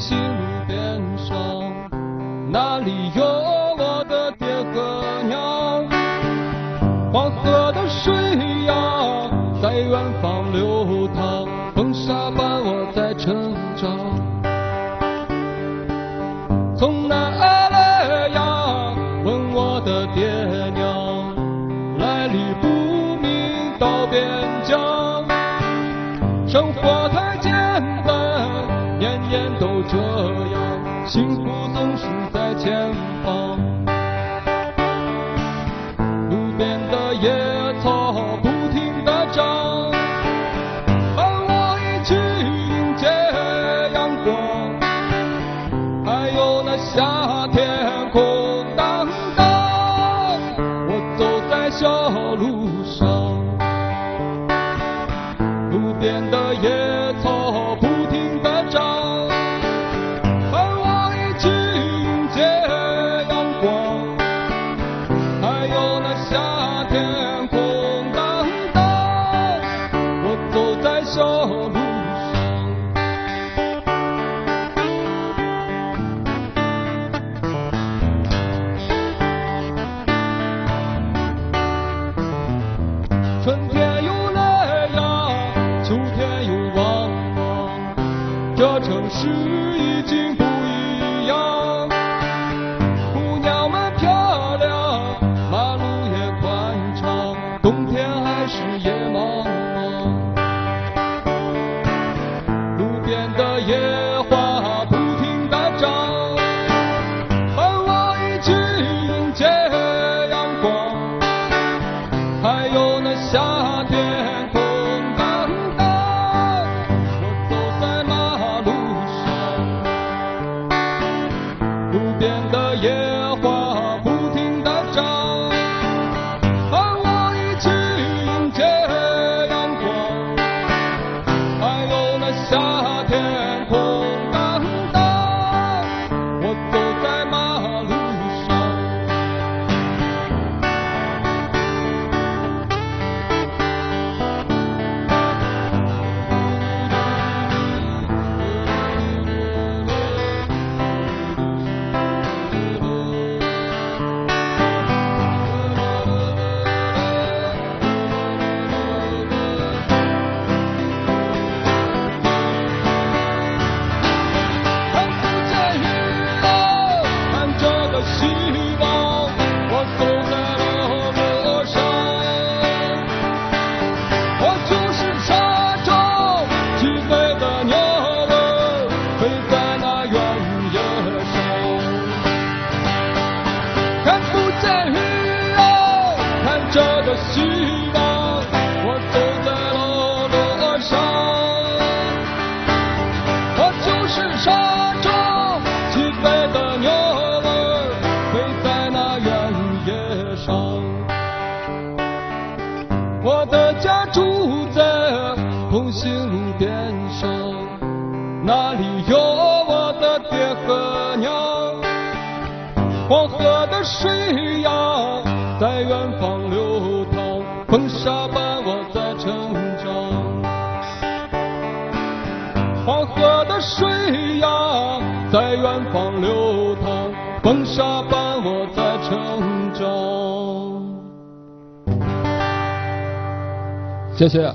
心路边上那里有我的爹和娘黄河的水呀在远方流淌风沙伴我在成长。从哪而来呀问我的爹娘来历不明到边疆生活太艰难年年都这样，幸福总是在前方。路边的野草不停地长，伴我一起迎接阳光。还有那夏天空荡荡，我走在小路夏天空荡荡我走在小路上春天又来呀秋天又往往这城市已经希望我走在了路上我就是沙洲起飞的鸟儿飞在那原野上我的家住在红星路边上那里有我的爹和娘黄河的水呀在远方淌，风沙伴我在成长。黄河的水呀，在远方流淌，风沙伴我在成长。谢谢。